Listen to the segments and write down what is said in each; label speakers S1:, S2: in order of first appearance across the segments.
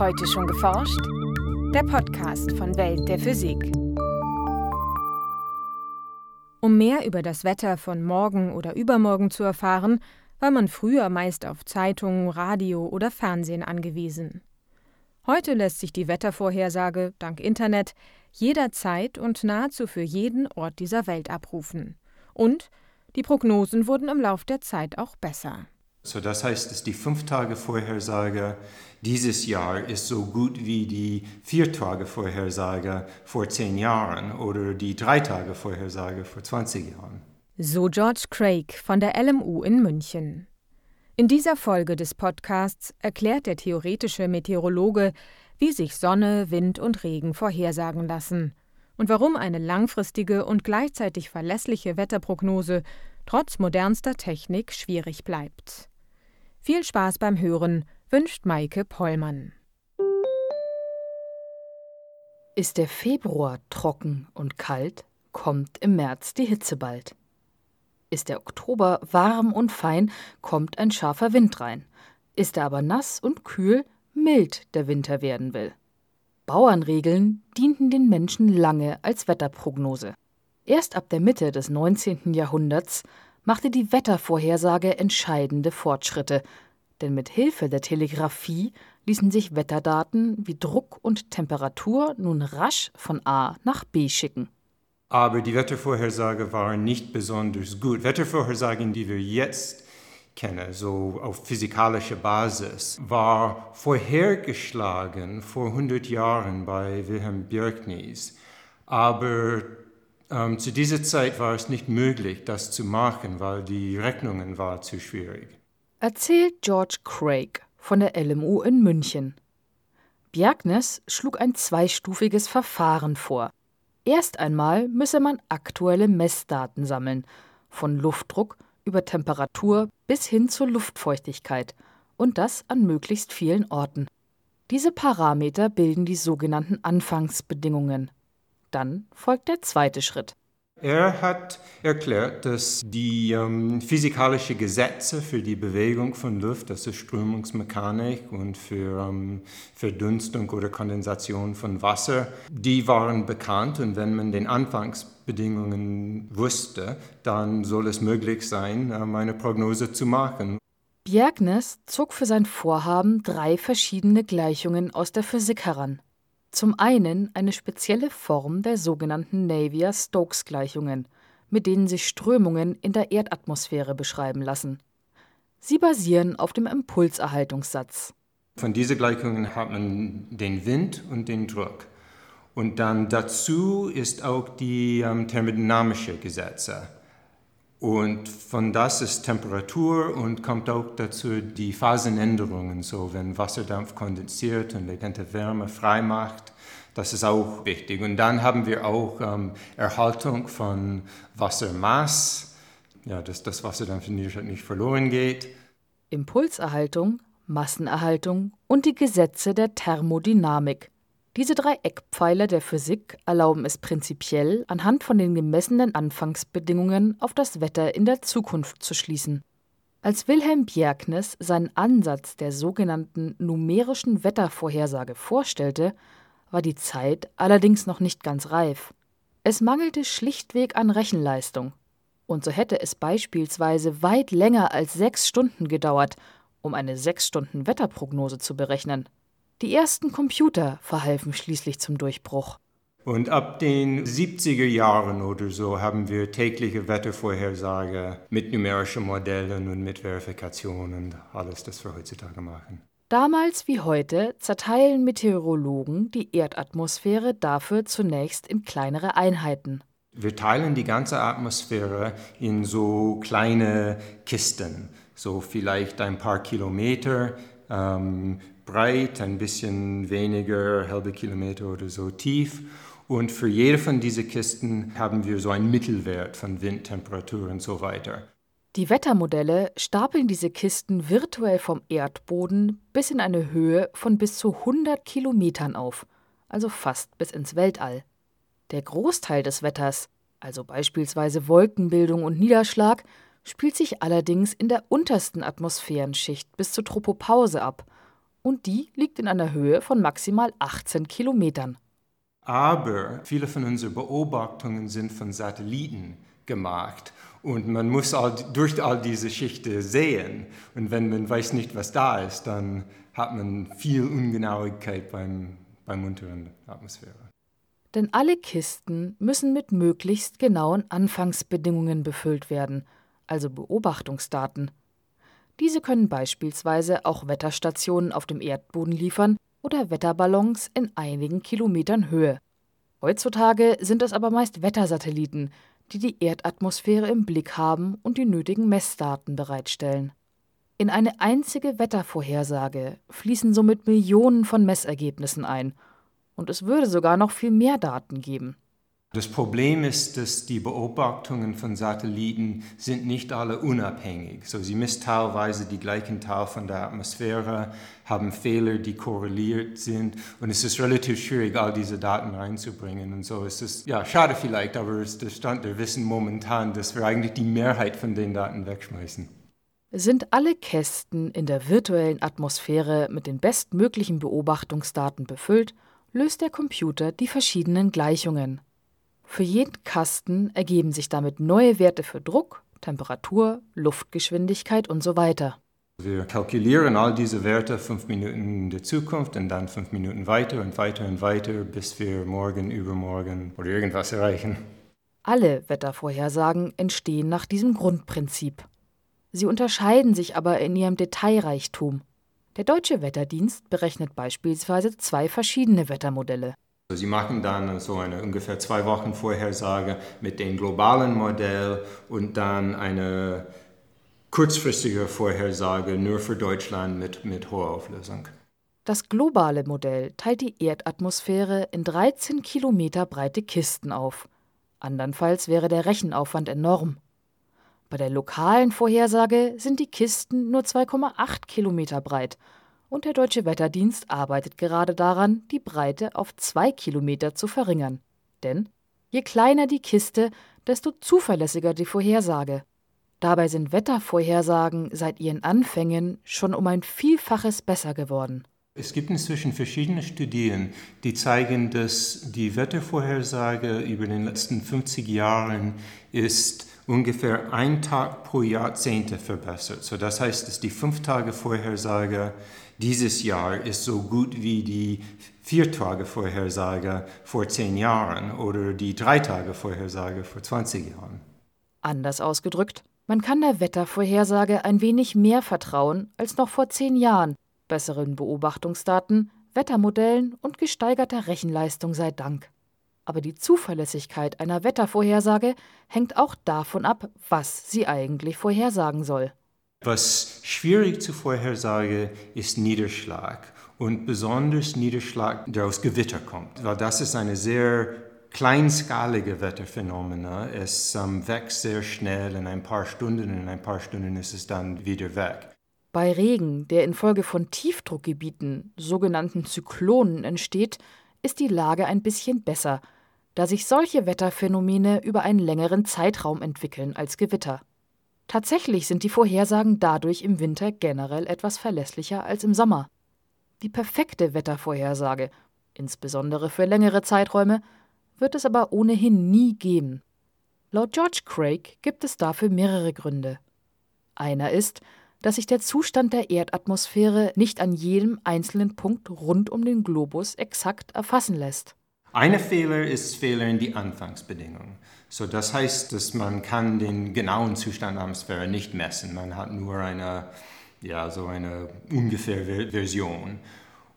S1: Heute schon geforscht? Der Podcast von Welt der Physik. Um mehr über das Wetter von morgen oder übermorgen zu erfahren, war man früher meist auf Zeitungen, Radio oder Fernsehen angewiesen. Heute lässt sich die Wettervorhersage dank Internet jederzeit und nahezu für jeden Ort dieser Welt abrufen. Und die Prognosen wurden im Lauf der Zeit auch besser.
S2: So das heißt, dass die Fünf-Tage-Vorhersage dieses Jahr ist so gut wie die Vier-Tage-Vorhersage vor zehn Jahren oder die Drei-Tage-Vorhersage vor 20 Jahren.
S1: So George Craig von der LMU in München. In dieser Folge des Podcasts erklärt der theoretische Meteorologe, wie sich Sonne, Wind und Regen vorhersagen lassen und warum eine langfristige und gleichzeitig verlässliche Wetterprognose trotz modernster Technik schwierig bleibt. Viel Spaß beim Hören wünscht Maike Pollmann.
S3: Ist der Februar trocken und kalt, kommt im März die Hitze bald. Ist der Oktober warm und fein, kommt ein scharfer Wind rein. Ist er aber nass und kühl, mild der Winter werden will. Bauernregeln dienten den Menschen lange als Wetterprognose. Erst ab der Mitte des 19. Jahrhunderts machte die Wettervorhersage entscheidende Fortschritte, denn mit Hilfe der Telegrafie ließen sich Wetterdaten wie Druck und Temperatur nun rasch von A nach B schicken.
S2: Aber die Wettervorhersage waren nicht besonders gut. Wettervorhersagen, die wir jetzt kennen, so auf physikalischer Basis, war vorhergeschlagen vor 100 Jahren bei Wilhelm Bjerknes. Aber ähm, zu dieser Zeit war es nicht möglich, das zu machen, weil die Rechnungen waren zu schwierig.
S3: Erzählt George Craig von der LMU in München. Bjerknes schlug ein zweistufiges Verfahren vor. Erst einmal müsse man aktuelle Messdaten sammeln, von Luftdruck über Temperatur bis hin zur Luftfeuchtigkeit, und das an möglichst vielen Orten. Diese Parameter bilden die sogenannten Anfangsbedingungen. Dann folgt der zweite Schritt.
S2: Er hat erklärt, dass die ähm, physikalischen Gesetze für die Bewegung von Luft, das ist Strömungsmechanik und für ähm, Verdunstung oder Kondensation von Wasser, die waren bekannt und wenn man den Anfangsbedingungen wusste, dann soll es möglich sein, ähm, eine Prognose zu machen.
S3: Bjerknes zog für sein Vorhaben drei verschiedene Gleichungen aus der Physik heran. Zum einen eine spezielle Form der sogenannten Navier-Stokes-Gleichungen, mit denen sich Strömungen in der Erdatmosphäre beschreiben lassen. Sie basieren auf dem Impulserhaltungssatz.
S2: Von diesen Gleichungen hat man den Wind und den Druck. Und dann dazu ist auch die ähm, thermodynamische Gesetze. Und von das ist Temperatur und kommt auch dazu die Phasenänderungen, so wenn Wasserdampf kondensiert und latente Wärme freimacht. Das ist auch wichtig. Und dann haben wir auch ähm, Erhaltung von Wassermaß, ja, dass das Wasserdampf nicht verloren geht.
S3: Impulserhaltung, Massenerhaltung und die Gesetze der Thermodynamik. Diese drei Eckpfeiler der Physik erlauben es prinzipiell, anhand von den gemessenen Anfangsbedingungen auf das Wetter in der Zukunft zu schließen. Als Wilhelm Bjerknes seinen Ansatz der sogenannten numerischen Wettervorhersage vorstellte, war die Zeit allerdings noch nicht ganz reif. Es mangelte schlichtweg an Rechenleistung. Und so hätte es beispielsweise weit länger als sechs Stunden gedauert, um eine sechs Stunden Wetterprognose zu berechnen. Die ersten Computer verhalfen schließlich zum Durchbruch.
S2: Und ab den 70er Jahren oder so haben wir tägliche Wettervorhersage mit numerischen Modellen und mit Verifikationen, alles, das wir heutzutage machen.
S3: Damals wie heute zerteilen Meteorologen die Erdatmosphäre dafür zunächst in kleinere Einheiten.
S2: Wir teilen die ganze Atmosphäre in so kleine Kisten, so vielleicht ein paar Kilometer ähm, breit, ein bisschen weniger, halbe Kilometer oder so tief. Und für jede von diesen Kisten haben wir so einen Mittelwert von Wind, Temperatur und so weiter.
S3: Die Wettermodelle stapeln diese Kisten virtuell vom Erdboden bis in eine Höhe von bis zu 100 Kilometern auf, also fast bis ins Weltall. Der Großteil des Wetters, also beispielsweise Wolkenbildung und Niederschlag, spielt sich allerdings in der untersten Atmosphärenschicht bis zur Tropopause ab und die liegt in einer Höhe von maximal 18 Kilometern.
S2: Aber viele von unseren Beobachtungen sind von Satelliten gemacht und man muss all, durch all diese Schichten sehen. Und wenn man weiß nicht, was da ist, dann hat man viel Ungenauigkeit beim, beim unteren Atmosphäre.
S3: Denn alle Kisten müssen mit möglichst genauen Anfangsbedingungen befüllt werden, also Beobachtungsdaten. Diese können beispielsweise auch Wetterstationen auf dem Erdboden liefern oder Wetterballons in einigen Kilometern Höhe. Heutzutage sind es aber meist Wettersatelliten, die die Erdatmosphäre im Blick haben und die nötigen Messdaten bereitstellen. In eine einzige Wettervorhersage fließen somit Millionen von Messergebnissen ein, und es würde sogar noch viel mehr Daten geben.
S2: Das Problem ist, dass die Beobachtungen von Satelliten sind nicht alle unabhängig. So, sie misst teilweise die gleichen Teil von der Atmosphäre, haben Fehler, die korreliert sind und es ist relativ schwierig, all diese Daten reinzubringen. Und so ist es ja schade vielleicht, aber es ist der Stand der Wissen momentan, dass wir eigentlich die Mehrheit von den Daten wegschmeißen.
S3: Sind alle Kästen in der virtuellen Atmosphäre mit den bestmöglichen Beobachtungsdaten befüllt, löst der Computer die verschiedenen Gleichungen. Für jeden Kasten ergeben sich damit neue Werte für Druck, Temperatur, Luftgeschwindigkeit und so weiter.
S2: Wir kalkulieren all diese Werte fünf Minuten in der Zukunft und dann fünf Minuten weiter und weiter und weiter, bis wir morgen, übermorgen oder irgendwas erreichen.
S3: Alle Wettervorhersagen entstehen nach diesem Grundprinzip. Sie unterscheiden sich aber in ihrem Detailreichtum. Der Deutsche Wetterdienst berechnet beispielsweise zwei verschiedene Wettermodelle.
S2: Sie machen dann so eine ungefähr zwei Wochen Vorhersage mit dem globalen Modell und dann eine kurzfristige Vorhersage nur für Deutschland mit, mit hoher Auflösung.
S3: Das globale Modell teilt die Erdatmosphäre in 13 Kilometer breite Kisten auf. Andernfalls wäre der Rechenaufwand enorm. Bei der lokalen Vorhersage sind die Kisten nur 2,8 Kilometer breit und der Deutsche Wetterdienst arbeitet gerade daran, die Breite auf zwei Kilometer zu verringern. Denn je kleiner die Kiste, desto zuverlässiger die Vorhersage. Dabei sind Wettervorhersagen seit ihren Anfängen schon um ein Vielfaches besser geworden.
S2: Es gibt inzwischen verschiedene Studien, die zeigen, dass die Wettervorhersage über den letzten 50 Jahren ist ungefähr ein Tag pro Jahrzehnte verbessert. So das heißt, dass die Fünf-Tage-Vorhersage dieses Jahr ist so gut wie die Vier-Tage-Vorhersage vor zehn Jahren oder die Drei-Tage-Vorhersage vor 20 Jahren.
S3: Anders ausgedrückt, man kann der Wettervorhersage ein wenig mehr vertrauen als noch vor zehn Jahren, besseren Beobachtungsdaten, Wettermodellen und gesteigerter Rechenleistung sei Dank. Aber die Zuverlässigkeit einer Wettervorhersage hängt auch davon ab, was sie eigentlich vorhersagen soll.
S2: Was schwierig zu vorhersagen ist Niederschlag und besonders Niederschlag, der aus Gewitter kommt, weil das ist eine sehr kleinskalige Wetterphänomen. Es ähm, wächst sehr schnell in ein paar Stunden und in ein paar Stunden ist es dann wieder weg.
S3: Bei Regen, der infolge von Tiefdruckgebieten, sogenannten Zyklonen, entsteht, ist die Lage ein bisschen besser, da sich solche Wetterphänomene über einen längeren Zeitraum entwickeln als Gewitter. Tatsächlich sind die Vorhersagen dadurch im Winter generell etwas verlässlicher als im Sommer. Die perfekte Wettervorhersage, insbesondere für längere Zeiträume, wird es aber ohnehin nie geben. Laut George Craig gibt es dafür mehrere Gründe. Einer ist, dass sich der Zustand der Erdatmosphäre nicht an jedem einzelnen Punkt rund um den Globus exakt erfassen lässt.
S2: Eine Fehler ist Fehler in die Anfangsbedingungen. So, das heißt, dass man kann den genauen Zustand der Atmosphäre nicht messen. Man hat nur eine, ja, so eine ungefähre Version.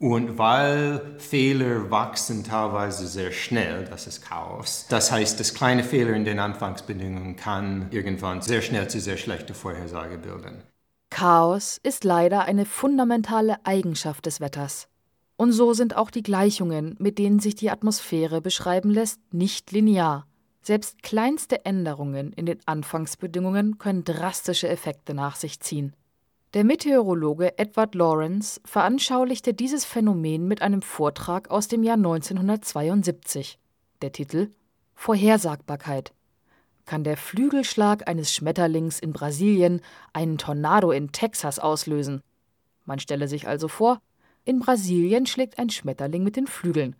S2: Und weil Fehler wachsen teilweise sehr schnell, das ist Chaos. Das heißt, das kleine Fehler in den Anfangsbedingungen kann irgendwann sehr schnell zu sehr schlechter Vorhersage bilden.
S3: Chaos ist leider eine fundamentale Eigenschaft des Wetters. Und so sind auch die Gleichungen, mit denen sich die Atmosphäre beschreiben lässt, nicht linear. Selbst kleinste Änderungen in den Anfangsbedingungen können drastische Effekte nach sich ziehen. Der Meteorologe Edward Lawrence veranschaulichte dieses Phänomen mit einem Vortrag aus dem Jahr 1972. Der Titel Vorhersagbarkeit. Kann der Flügelschlag eines Schmetterlings in Brasilien einen Tornado in Texas auslösen? Man stelle sich also vor, In Brasilien schlägt ein Schmetterling mit den Flügeln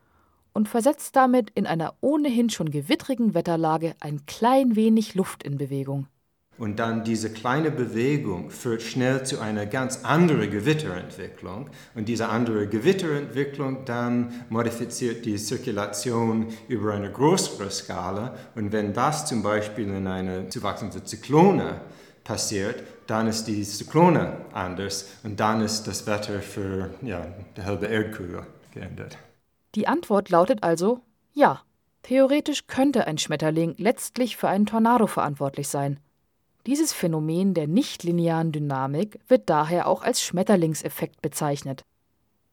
S3: und versetzt damit in einer ohnehin schon gewittrigen Wetterlage ein klein wenig Luft in Bewegung.
S2: Und dann diese kleine Bewegung führt schnell zu einer ganz anderen Gewitterentwicklung. Und diese andere Gewitterentwicklung dann modifiziert die Zirkulation über eine größere Skala. Und wenn das zum Beispiel in einer zuwachsenden Zyklone passiert, dann ist die Zyklone anders und dann ist das Wetter für ja, die halbe Erdkugel geändert.
S3: Die Antwort lautet also ja. Theoretisch könnte ein Schmetterling letztlich für einen Tornado verantwortlich sein. Dieses Phänomen der nichtlinearen Dynamik wird daher auch als Schmetterlingseffekt bezeichnet.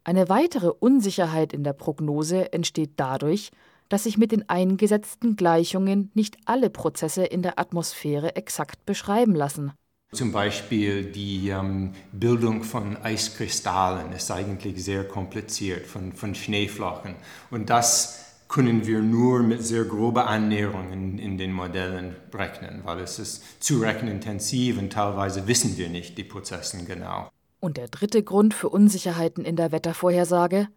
S3: Eine weitere Unsicherheit in der Prognose entsteht dadurch, dass sich mit den eingesetzten Gleichungen nicht alle Prozesse in der Atmosphäre exakt beschreiben lassen.
S2: Zum Beispiel die ähm, Bildung von Eiskristallen ist eigentlich sehr kompliziert, von, von Schneeflocken. Und das können wir nur mit sehr groben Annäherungen in den Modellen rechnen, weil es ist zu rechenintensiv und teilweise wissen wir nicht die Prozesse genau.
S3: Und der dritte Grund für Unsicherheiten in der Wettervorhersage?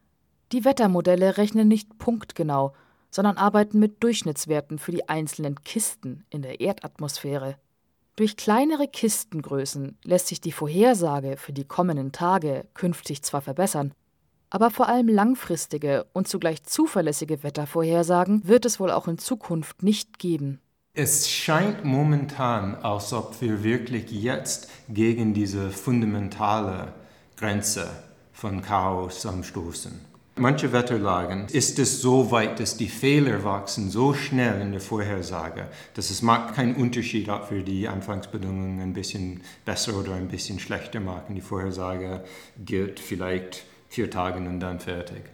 S3: Die Wettermodelle rechnen nicht punktgenau, sondern arbeiten mit Durchschnittswerten für die einzelnen Kisten in der Erdatmosphäre. Durch kleinere Kistengrößen lässt sich die Vorhersage für die kommenden Tage künftig zwar verbessern, aber vor allem langfristige und zugleich zuverlässige Wettervorhersagen wird es wohl auch in Zukunft nicht geben.
S2: Es scheint momentan, als ob wir wirklich jetzt gegen diese fundamentale Grenze von Chaos anstoßen. Manche Wetterlagen ist es so weit, dass die Fehler wachsen so schnell in der Vorhersage, dass es macht keinen Unterschied, ob wir die Anfangsbedingungen ein bisschen besser oder ein bisschen schlechter machen. Die Vorhersage gilt vielleicht vier Tagen und dann fertig.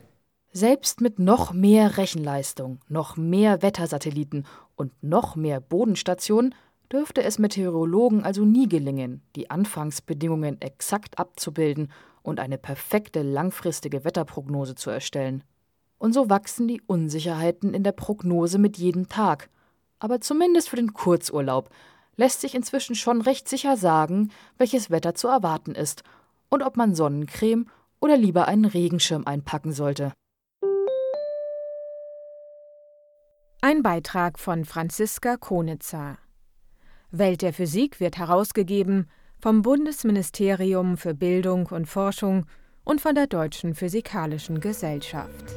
S3: Selbst mit noch mehr Rechenleistung, noch mehr Wettersatelliten und noch mehr Bodenstationen dürfte es Meteorologen also nie gelingen, die Anfangsbedingungen exakt abzubilden und eine perfekte langfristige Wetterprognose zu erstellen. Und so wachsen die Unsicherheiten in der Prognose mit jedem Tag. Aber zumindest für den Kurzurlaub lässt sich inzwischen schon recht sicher sagen, welches Wetter zu erwarten ist und ob man Sonnencreme oder lieber einen Regenschirm einpacken sollte.
S1: Ein Beitrag von Franziska Konitzer. Welt der Physik wird herausgegeben vom Bundesministerium für Bildung und Forschung und von der Deutschen Physikalischen Gesellschaft.